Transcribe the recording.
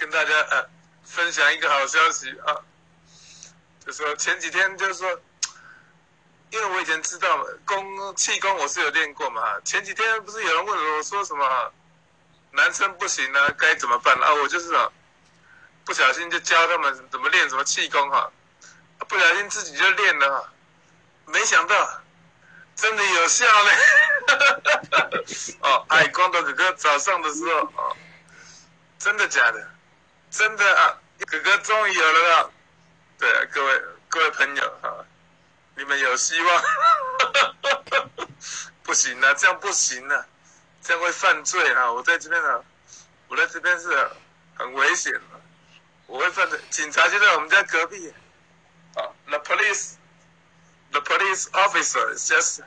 跟大家呃分享一个好消息啊，就说前几天就是说，因为我以前知道功气功我是有练过嘛，前几天不是有人问我说什么男生不行啊，该怎么办啊？我就是啊，不小心就教他们怎么练什么气功哈，不小心自己就练了，没想到真的有效嘞！哦，哎，光头哥哥早上的时候哦，真的假的？真的啊，哥哥终于有了啦！对啊，各位各位朋友啊，你们有希望。不行啊，这样不行啊，这样会犯罪啊！我在这边啊，我在这边是很危险的，我会犯罪。警察就在我们家隔壁。啊，the police，the police officer is just。